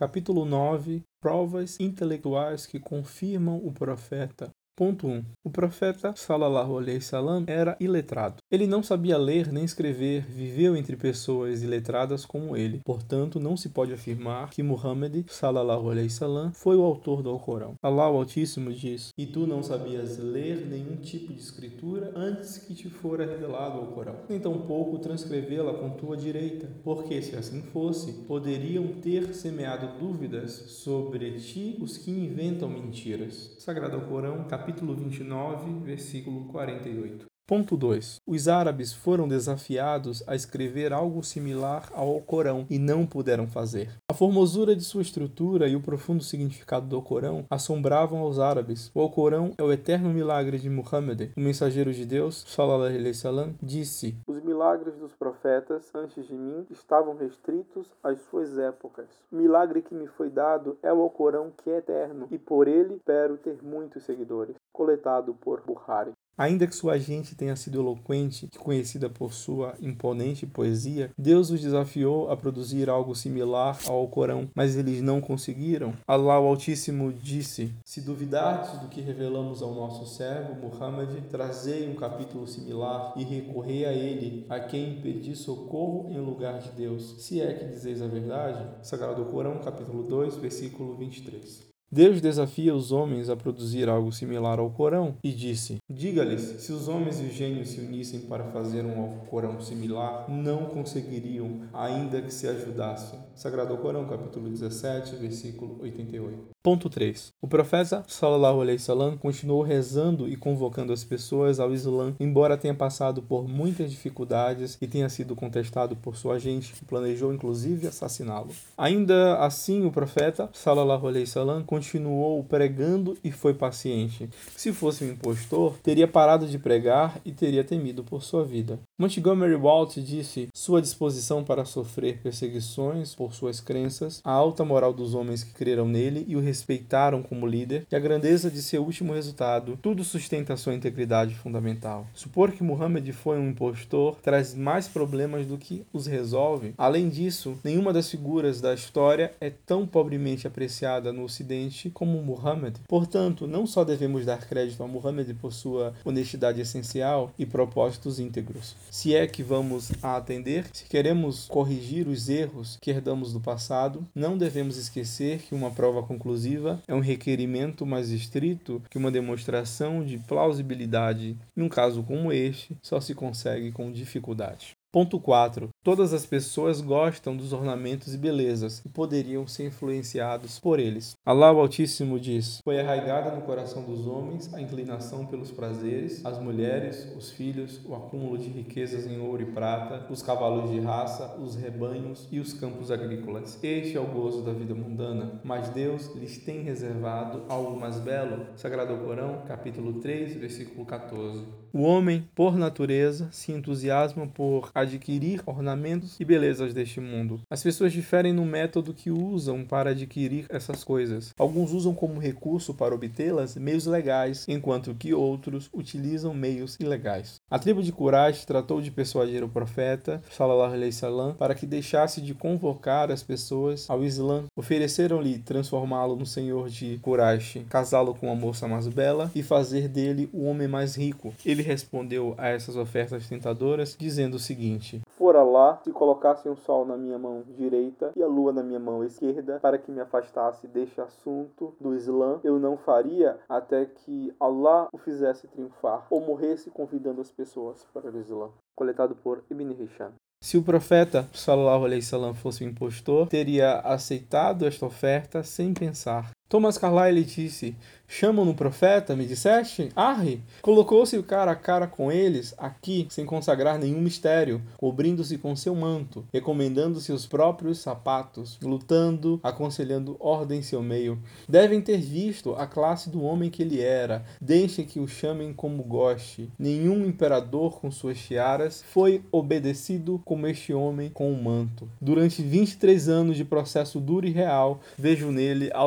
Capítulo 9 Provas intelectuais que confirmam o profeta. Ponto 1. O profeta Salallahu alaihi salam era iletrado. Ele não sabia ler nem escrever, viveu entre pessoas iletradas como ele. Portanto, não se pode afirmar que Muhammad Salallahu alaihi salam foi o autor do Alcorão. Allah o Altíssimo diz: "E tu não sabias ler nenhum tipo de escritura antes que te fora revelado o Alcorão, nem tampouco transcrevê-la com tua direita, porque se assim fosse, poderiam ter semeado dúvidas sobre ti os que inventam mentiras." Sagrado Alcorão, capítulo capítulo 29, versículo 48. Ponto 2. Os árabes foram desafiados a escrever algo similar ao Alcorão e não puderam fazer. A formosura de sua estrutura e o profundo significado do Alcorão assombravam aos árabes. O Alcorão é o eterno milagre de Muhammad. O mensageiro de Deus, sallallahu alaihi wasallam, disse: Os milagres dos profetas antes de mim estavam restritos às suas épocas. O milagre que me foi dado é o Alcorão que é eterno e por ele espero ter muitos seguidores. Coletado por Bukhari. Ainda que sua gente tenha sido eloquente e conhecida por sua imponente poesia, Deus os desafiou a produzir algo similar ao Alcorão, mas eles não conseguiram. Allah o Altíssimo disse: Se duvidardes do que revelamos ao nosso servo Muhammad, trazei um capítulo similar e recorrei a ele, a quem pedir socorro em lugar de Deus. Se é que dizeis a verdade. Sagrado Corão, capítulo 2, versículo 23. Deus desafia os homens a produzir algo similar ao Corão e disse: Diga-lhes, se os homens e os gênios se unissem para fazer um Corão similar, não conseguiriam, ainda que se ajudassem. Sagrado Corão, capítulo 17, versículo 88. Ponto 3. O profeta sallallahu alaihi wasallam continuou rezando e convocando as pessoas ao Islã, embora tenha passado por muitas dificuldades e tenha sido contestado por sua gente, que planejou inclusive assassiná-lo. Ainda assim, o profeta sallallahu alaihi wasallam continuou pregando e foi paciente. Se fosse um impostor, teria parado de pregar e teria temido por sua vida. Montgomery Walt disse: Sua disposição para sofrer perseguições por suas crenças, a alta moral dos homens que creram nele e o respeitaram como líder, e a grandeza de seu último resultado, tudo sustenta sua integridade fundamental. Supor que Muhammad foi um impostor traz mais problemas do que os resolve. Além disso, nenhuma das figuras da história é tão pobremente apreciada no Ocidente como Muhammad. Portanto, não só devemos dar crédito a Muhammad por sua honestidade essencial e propósitos íntegros. Se é que vamos a atender, se queremos corrigir os erros que herdamos do passado, não devemos esquecer que uma prova conclusiva é um requerimento mais estrito que uma demonstração de plausibilidade. Em um caso como este, só se consegue com dificuldade. Ponto 4. Todas as pessoas gostam dos ornamentos e belezas e poderiam ser influenciados por eles. Allah o Altíssimo diz: Foi arraigada no coração dos homens a inclinação pelos prazeres, as mulheres, os filhos, o acúmulo de riquezas em ouro e prata, os cavalos de raça, os rebanhos e os campos agrícolas. Este é o gozo da vida mundana, mas Deus lhes tem reservado algo mais belo. Sagrado Corão, capítulo 3, versículo 14. O homem, por natureza, se entusiasma por adquirir ornamentos e belezas deste mundo. As pessoas diferem no método que usam para adquirir essas coisas. Alguns usam como recurso para obtê-las meios legais, enquanto que outros utilizam meios ilegais. A tribo de Quraysh tratou de persuadir o profeta, sallallahu alaihi wasallam, para que deixasse de convocar as pessoas ao Islã. Ofereceram-lhe transformá-lo no senhor de Quraysh, casá-lo com uma moça mais bela e fazer dele o homem mais rico. Ele respondeu a essas ofertas tentadoras, dizendo o seguinte: seguinte: Fora lá, se colocassem o sol na minha mão direita e a lua na minha mão esquerda, para que me afastasse deste assunto do Islã, eu não faria até que Allah o fizesse triunfar ou morresse convidando as pessoas para o Islã. Coletado por Ibn Hisham. Se o profeta sallallahu alaihi wasallam fosse um impostor, teria aceitado esta oferta sem pensar. Thomas Carlyle disse: Chamam no profeta, me disseste? Arre! Colocou-se cara a cara com eles, aqui, sem consagrar nenhum mistério, cobrindo-se com seu manto, recomendando-se os próprios sapatos, lutando, aconselhando ordem em seu meio. Devem ter visto a classe do homem que ele era, deixem que o chamem como goste. Nenhum imperador com suas tiaras foi obedecido como este homem com o manto. Durante 23 anos de processo duro e real, vejo nele a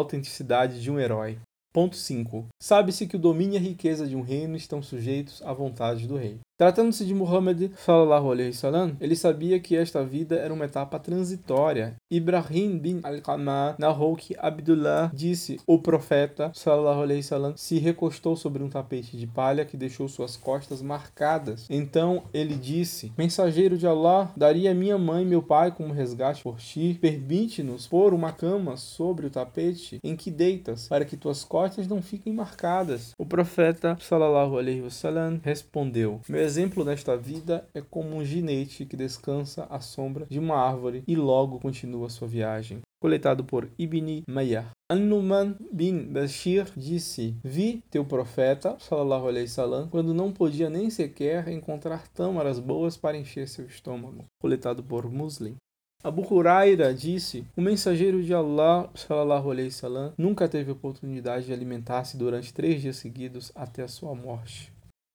de um herói. Ponto 5. Sabe-se que o domínio e a riqueza de um reino estão sujeitos à vontade do rei. Tratando-se de Muhammad sallallahu alaihi wasallam, ele sabia que esta vida era uma etapa transitória. Ibrahim bin al-Qamah narrou que Abdullah disse: "O profeta sallallahu alaihi wasallam se recostou sobre um tapete de palha que deixou suas costas marcadas. Então ele disse: Mensageiro de Allah, daria minha mãe e meu pai como resgate por ti. Permite-nos pôr uma cama sobre o tapete em que deitas, para que tuas costas não fiquem marcadas." O profeta sallallahu alaihi wasallam respondeu: exemplo nesta vida é como um ginete que descansa à sombra de uma árvore e logo continua sua viagem. Coletado por Ibn Mayyah. An-Numan bin Bashir disse: Vi teu profeta, sallallahu alaihi wasallam, quando não podia nem sequer encontrar tâmaras boas para encher seu estômago. Coletado por Muslim. Abu Huraira disse: O mensageiro de Allah, sallallahu alaihi wasallam, nunca teve oportunidade de alimentar-se durante três dias seguidos até a sua morte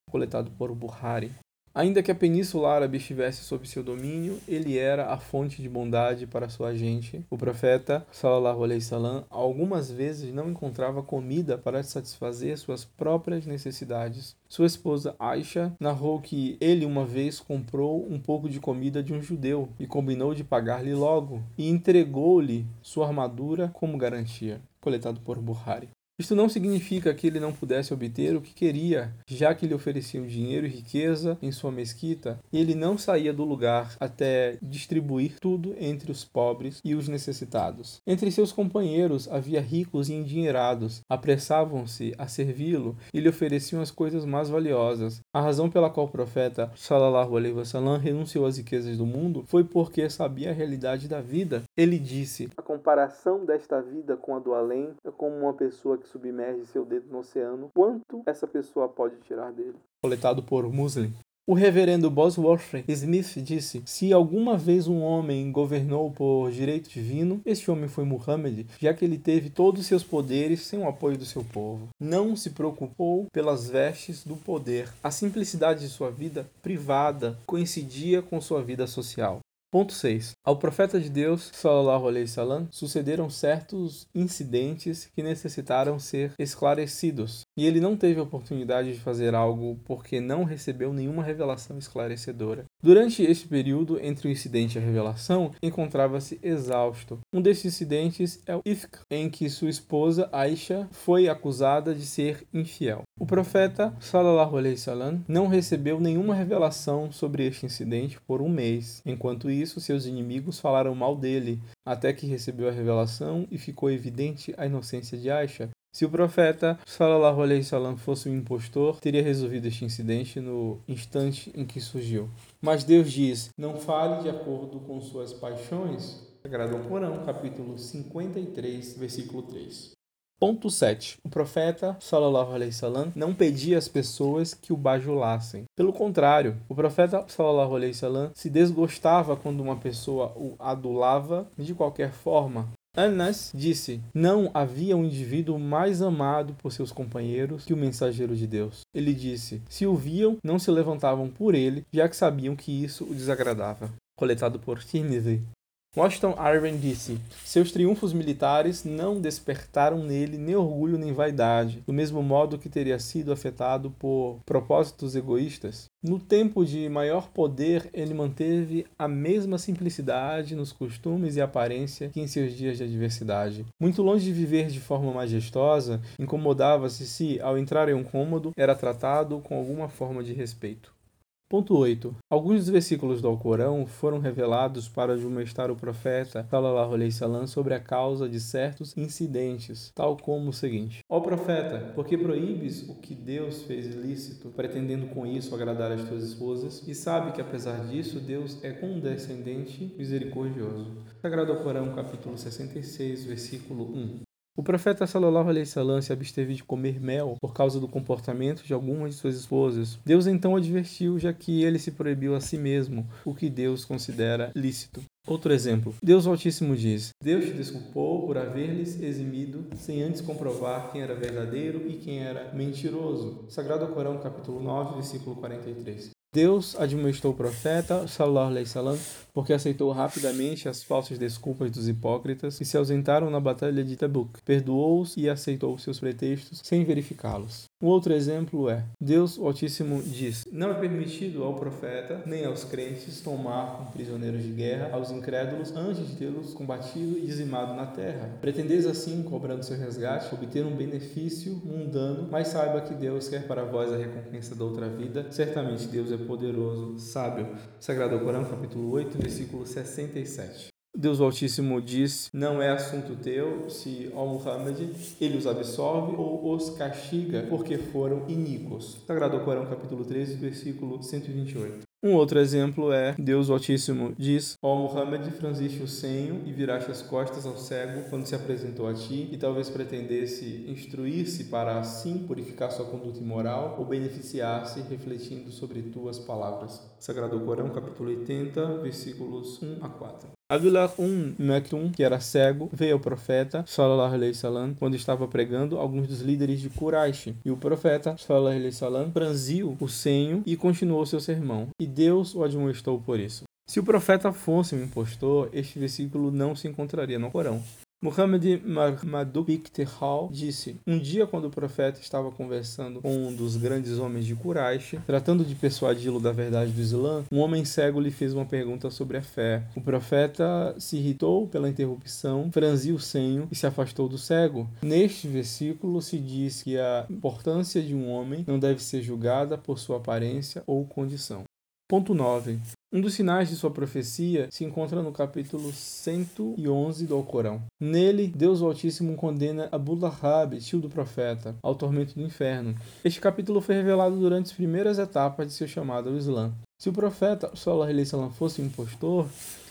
coletado por Buhari. Ainda que a Península Árabe estivesse sob seu domínio, ele era a fonte de bondade para sua gente. O profeta, sallallahu alaihi wasallam, algumas vezes não encontrava comida para satisfazer suas próprias necessidades. Sua esposa Aisha narrou que ele uma vez comprou um pouco de comida de um judeu e combinou de pagar-lhe logo e entregou-lhe sua armadura como garantia. Coletado por Buhari. Isto não significa que ele não pudesse obter o que queria, já que lhe ofereciam dinheiro e riqueza em sua mesquita, e ele não saía do lugar até distribuir tudo entre os pobres e os necessitados. Entre seus companheiros havia ricos e endinheirados, apressavam-se a servi-lo e lhe ofereciam as coisas mais valiosas. A razão pela qual o profeta sallallahu alaihi wasallam renunciou às riquezas do mundo foi porque sabia a realidade da vida. Ele disse: comparação desta vida com a do além é como uma pessoa que submerge seu dedo no oceano, quanto essa pessoa pode tirar dele? Coletado por Muslim. O reverendo Bosworth Smith disse: Se alguma vez um homem governou por direito divino, este homem foi Muhammad, já que ele teve todos os seus poderes sem o apoio do seu povo. Não se preocupou pelas vestes do poder. A simplicidade de sua vida privada coincidia com sua vida social. Ponto 6. Ao profeta de Deus, sallallahu alaihi wasallam, sucederam certos incidentes que necessitaram ser esclarecidos, e ele não teve oportunidade de fazer algo porque não recebeu nenhuma revelação esclarecedora. Durante este período entre o incidente e a revelação, encontrava-se exausto. Um desses incidentes é o Ifk, em que sua esposa Aisha foi acusada de ser infiel. O profeta, sallallahu alaihi wasallam, não recebeu nenhuma revelação sobre este incidente por um mês. Enquanto isso, seus inimigos falaram mal dele, até que recebeu a revelação e ficou evidente a inocência de Aisha. Se o profeta sallallahu alaihi wasallam fosse um impostor, teria resolvido este incidente no instante em que surgiu. Mas Deus diz: "Não fale de acordo com suas paixões." Sagrado Corão, capítulo 53, versículo 3. Ponto 7. O profeta, sallallahu alaihi wasallam, não pedia às pessoas que o bajulassem. Pelo contrário, o profeta, sallallahu alaihi wasallam, se desgostava quando uma pessoa o adulava de qualquer forma. Anas disse: Não havia um indivíduo mais amado por seus companheiros que o mensageiro de Deus. Ele disse: Se o viam, não se levantavam por ele, já que sabiam que isso o desagradava. Coletado por Tirmidhi. Washington Irving disse: Seus triunfos militares não despertaram nele nem orgulho nem vaidade, do mesmo modo que teria sido afetado por propósitos egoístas. No tempo de maior poder, ele manteve a mesma simplicidade nos costumes e aparência que em seus dias de adversidade. Muito longe de viver de forma majestosa, incomodava-se se, ao entrar em um cômodo, era tratado com alguma forma de respeito. Ponto 8. Alguns dos versículos do Alcorão foram revelados para admoestar o profeta sallallahu alaihi sobre a causa de certos incidentes, tal como o seguinte: Ó profeta, por que proíbes o que Deus fez ilícito, pretendendo com isso agradar as tuas esposas? E sabe que apesar disso Deus é condescendente, misericordioso. Sagrado Alcorão, capítulo 66, versículo 1. O profeta sallallahu alaihi wasallam se absteve de comer mel por causa do comportamento de algumas de suas esposas. Deus então advertiu, já que ele se proibiu a si mesmo, o que Deus considera lícito. Outro exemplo. Deus Altíssimo diz: Deus te desculpou por haver-lhes eximido, sem antes comprovar quem era verdadeiro e quem era mentiroso. Sagrado Corão, capítulo 9, versículo 43. Deus admoestou o profeta, sallallahu porque aceitou rapidamente as falsas desculpas dos hipócritas que se ausentaram na batalha de Tabuk. Perdoou-os e aceitou seus pretextos sem verificá-los. Um outro exemplo é: Deus o Altíssimo diz: Não é permitido ao profeta nem aos crentes tomar como prisioneiros de guerra aos incrédulos antes de tê-los combatido e dizimado na terra. Pretendeis assim, cobrando seu resgate, obter um benefício mundano, mas saiba que Deus quer para vós a recompensa da outra vida. Certamente Deus é poderoso, sábio. Sagrado Corão, capítulo 8, versículo 67. Deus Altíssimo diz: Não é assunto teu se, ó Muhammad, ele os absolve ou os castiga porque foram iníquos. Sagrado Corão, capítulo 13, versículo 128. Um outro exemplo é Deus Altíssimo diz: Ó Muhammad, franziste o senho e viraste as costas ao cego quando se apresentou a ti, e talvez pretendesse instruir-se para assim purificar sua conduta imoral ou beneficiar-se refletindo sobre tuas palavras. Sagrado Corão, capítulo 80, versículos 1 a 4. Abdullah um Maktum, que era cego, veio ao profeta sallallahu alaihi wasallam quando estava pregando alguns dos líderes de Quraysh. E o profeta sallallahu alaihi wasallam franziu o senho e continuou seu sermão. E Deus o admoestou por isso. Se o profeta fosse um impostor, este versículo não se encontraria no Corão. Muhammad Marmaduke Tehal disse: Um dia, quando o profeta estava conversando com um dos grandes homens de Quraysh, tratando de persuadi-lo da verdade do Islã, um homem cego lhe fez uma pergunta sobre a fé. O profeta se irritou pela interrupção, franziu o senho e se afastou do cego. Neste versículo se diz que a importância de um homem não deve ser julgada por sua aparência ou condição. Ponto 9. Um dos sinais de sua profecia se encontra no capítulo 111 do Alcorão. Nele, Deus Altíssimo condena Abu Lahab, tio do profeta, ao tormento do inferno. Este capítulo foi revelado durante as primeiras etapas de seu chamado ao Islã. Se o profeta Alaihi Wasallam fosse um impostor,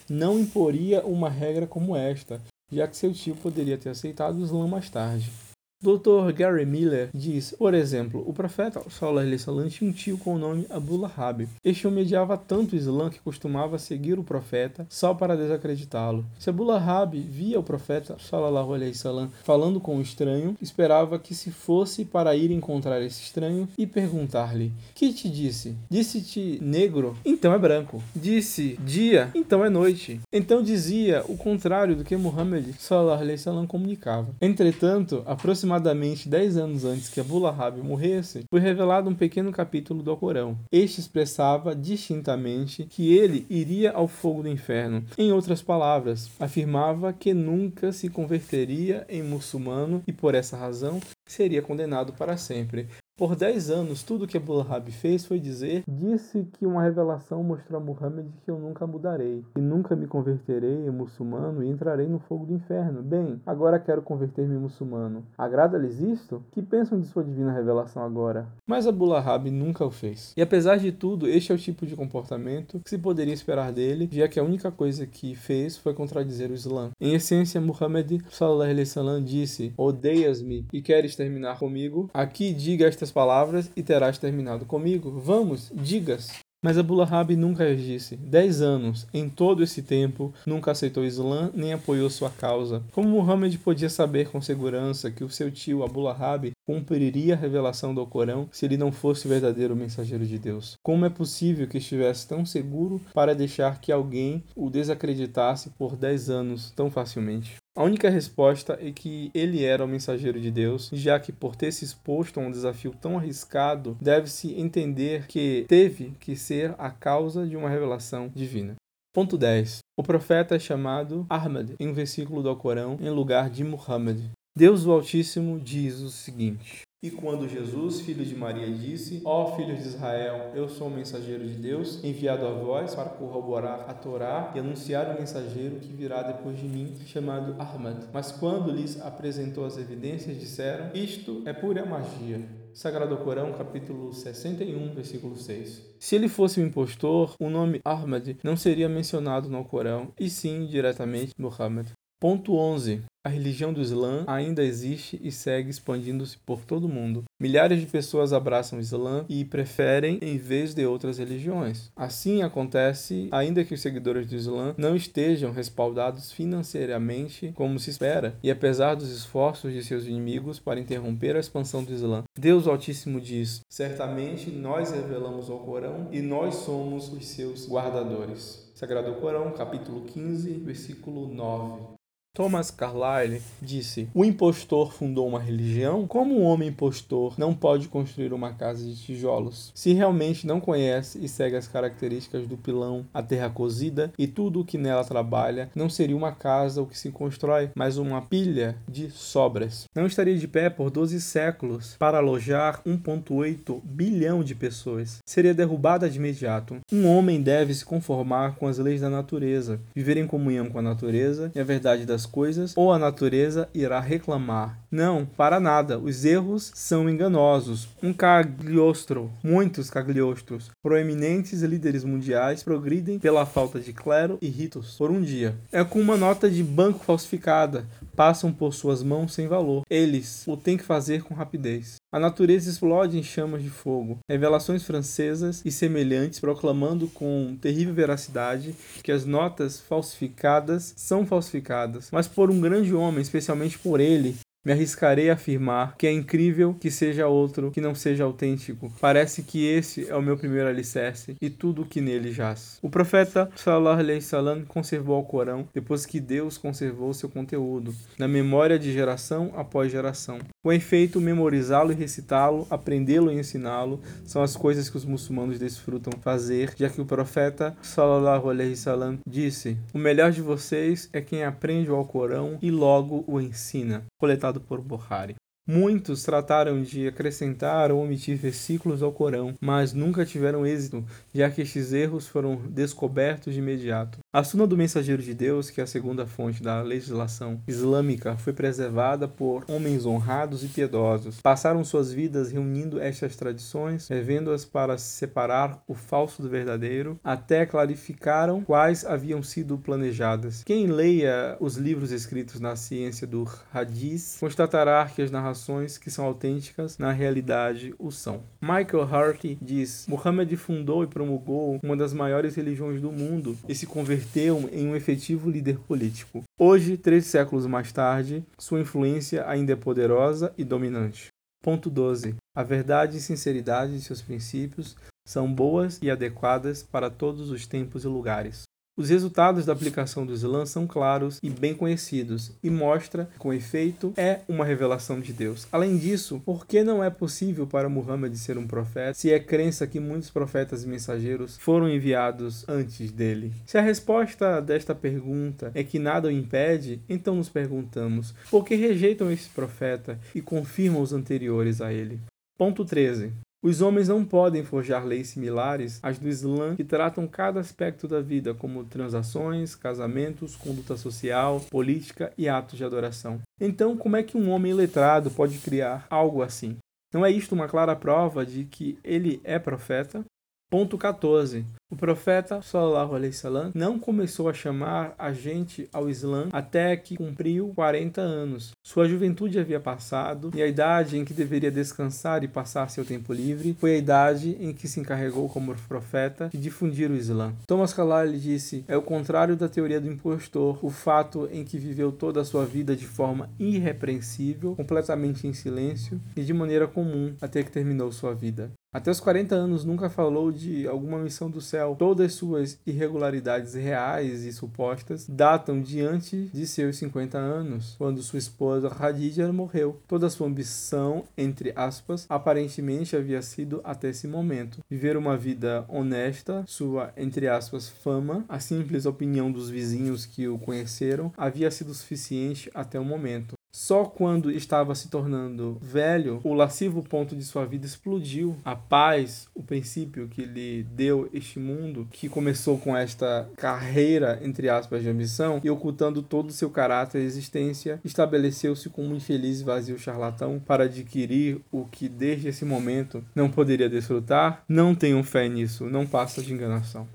não imporia uma regra como esta, já que seu tio poderia ter aceitado o Islã mais tarde. Dr. Gary Miller diz, por exemplo, o profeta Sallallahu Alaihi tinha um tio com o nome Abu Lahab. Este odiava tanto o Islã que costumava seguir o profeta só para desacreditá-lo. Se Abu Lahab via o profeta Sallallahu Alaihi falando com um estranho, esperava que se fosse para ir encontrar esse estranho e perguntar-lhe: "Que te disse? Disse-te negro? Então é branco. Disse dia? Então é noite." Então dizia o contrário do que Muhammad Sallallahu Alaihi comunicava. Entretanto, aproximadamente aproximadamente 10 anos antes que Abu Lahab morresse, foi revelado um pequeno capítulo do Alcorão. Este expressava distintamente que ele iria ao fogo do inferno. Em outras palavras, afirmava que nunca se converteria em muçulmano e por essa razão seria condenado para sempre. Por dez anos, tudo que Abu Lahab fez foi dizer: Disse que uma revelação mostrou a Muhammad que eu nunca mudarei, e nunca me converterei em muçulmano e entrarei no fogo do inferno. Bem, agora quero converter-me em muçulmano. Agrada-lhes isto? Que pensam de sua divina revelação agora? Mas Abu Lahab nunca o fez. E apesar de tudo, este é o tipo de comportamento que se poderia esperar dele, já que a única coisa que fez foi contradizer o Islã. Em essência, Muhammad sallallahu alaihi disse: Odeias-me e queres terminar comigo? Aqui diga esta estas palavras e terás terminado comigo. Vamos, digas. Mas Abu Lahab nunca disse. Dez anos, em todo esse tempo, nunca aceitou o Islã nem apoiou sua causa. Como Muhammad podia saber com segurança que o seu tio Abu Lahab cumpriria a revelação do Corão se ele não fosse o verdadeiro mensageiro de Deus? Como é possível que estivesse tão seguro para deixar que alguém o desacreditasse por dez anos tão facilmente? A única resposta é que ele era o mensageiro de Deus, já que por ter se exposto a um desafio tão arriscado, deve-se entender que teve que ser a causa de uma revelação divina. Ponto 10. O profeta é chamado Ahmad em um versículo do Alcorão em lugar de Muhammad. Deus o Altíssimo diz o seguinte: e quando Jesus, filho de Maria, disse: Ó filhos de Israel, eu sou o mensageiro de Deus, enviado a vós para corroborar a Torá e anunciar o mensageiro que virá depois de mim, chamado Ahmad. Mas quando lhes apresentou as evidências, disseram: Isto é pura magia. Sagrado Corão, capítulo 61, versículo 6. Se ele fosse um impostor, o nome Ahmad não seria mencionado no Corão, e sim diretamente Muhammad. Ponto 11. A religião do Islã ainda existe e segue expandindo-se por todo o mundo. Milhares de pessoas abraçam o Islã e preferem em vez de outras religiões. Assim acontece, ainda que os seguidores do Islã não estejam respaldados financeiramente como se espera, e apesar dos esforços de seus inimigos para interromper a expansão do Islã. Deus Altíssimo diz: Certamente nós revelamos ao Corão e nós somos os seus guardadores. Sagrado Corão, capítulo 15, versículo 9. Thomas Carlyle disse: O impostor fundou uma religião? Como um homem impostor não pode construir uma casa de tijolos? Se realmente não conhece e segue as características do pilão, a terra cozida e tudo o que nela trabalha, não seria uma casa o que se constrói, mas uma pilha de sobras. Não estaria de pé por 12 séculos para alojar 1,8 bilhão de pessoas. Seria derrubada de imediato. Um homem deve se conformar com as leis da natureza, viver em comunhão com a natureza e a verdade das coisas, ou a natureza irá reclamar. Não, para nada. Os erros são enganosos. Um cagliostro, muitos cagliostros, proeminentes líderes mundiais progridem pela falta de clero e ritos por um dia. É com uma nota de banco falsificada, passam por suas mãos sem valor. Eles o têm que fazer com rapidez. A natureza explode em chamas de fogo. Revelações francesas e semelhantes proclamando com terrível veracidade que as notas falsificadas são falsificadas, mas por um grande homem, especialmente por ele, me arriscarei a afirmar que é incrível que seja outro que não seja autêntico. Parece que esse é o meu primeiro alicerce e tudo o que nele jaz. O profeta Salah Salam conservou o Corão depois que Deus conservou seu conteúdo, na memória de geração após geração. Com efeito, memorizá-lo e recitá-lo, aprendê-lo e ensiná-lo são as coisas que os muçulmanos desfrutam fazer, já que o profeta Sallallahu Alaihi Wasallam disse: O melhor de vocês é quem aprende o Alcorão e logo o ensina. Coletado por Bukhari. Muitos trataram de acrescentar ou omitir versículos ao Corão, mas nunca tiveram êxito, já que estes erros foram descobertos de imediato. A Suna do Mensageiro de Deus, que é a segunda fonte da legislação islâmica, foi preservada por homens honrados e piedosos. Passaram suas vidas reunindo estas tradições, revendo-as para separar o falso do verdadeiro, até clarificaram quais haviam sido planejadas. Quem leia os livros escritos na ciência do Hadith constatará que as narrações que são autênticas na realidade o são. Michael Harty diz: Muhammad fundou e promulgou uma das maiores religiões do mundo e se converteu em um efetivo líder político. Hoje, três séculos mais tarde, sua influência ainda é poderosa e dominante. Ponto 12. A verdade e sinceridade de seus princípios são boas e adequadas para todos os tempos e lugares. Os resultados da aplicação do Islã são claros e bem conhecidos e mostra, com efeito, é uma revelação de Deus. Além disso, por que não é possível para Muhammad ser um profeta se é crença que muitos profetas e mensageiros foram enviados antes dele? Se a resposta desta pergunta é que nada o impede, então nos perguntamos por que rejeitam esse profeta e confirmam os anteriores a ele? Ponto 13. Os homens não podem forjar leis similares às do Islã que tratam cada aspecto da vida, como transações, casamentos, conduta social, política e atos de adoração. Então, como é que um homem letrado pode criar algo assim? Não é isto uma clara prova de que ele é profeta? Ponto 14. O profeta sallallahu alaihi wasallam não começou a chamar a gente ao Islã até que cumpriu 40 anos. Sua juventude havia passado e a idade em que deveria descansar e passar seu tempo livre foi a idade em que se encarregou como profeta de difundir o Islã. Thomas Carlyle disse: "É o contrário da teoria do impostor, o fato em que viveu toda a sua vida de forma irrepreensível, completamente em silêncio e de maneira comum até que terminou sua vida. Até os 40 anos nunca falou de alguma missão do céu. Todas suas irregularidades reais e supostas datam diante de seus 50 anos, quando sua esposa Khadija morreu. Toda sua ambição, entre aspas, aparentemente havia sido até esse momento. Viver uma vida honesta, sua, entre aspas, fama, a simples opinião dos vizinhos que o conheceram, havia sido suficiente até o momento. Só quando estava se tornando velho, o lascivo ponto de sua vida explodiu. A paz, o princípio que lhe deu este mundo, que começou com esta carreira, entre aspas, de ambição, e ocultando todo o seu caráter e existência, estabeleceu-se como um infeliz vazio charlatão para adquirir o que desde esse momento não poderia desfrutar. Não tenham fé nisso, não passa de enganação.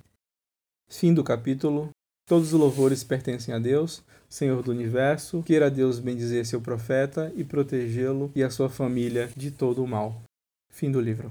Fim do capítulo. Todos os louvores pertencem a Deus, Senhor do universo. Queira Deus bendizer seu profeta e protegê-lo e a sua família de todo o mal. Fim do livro.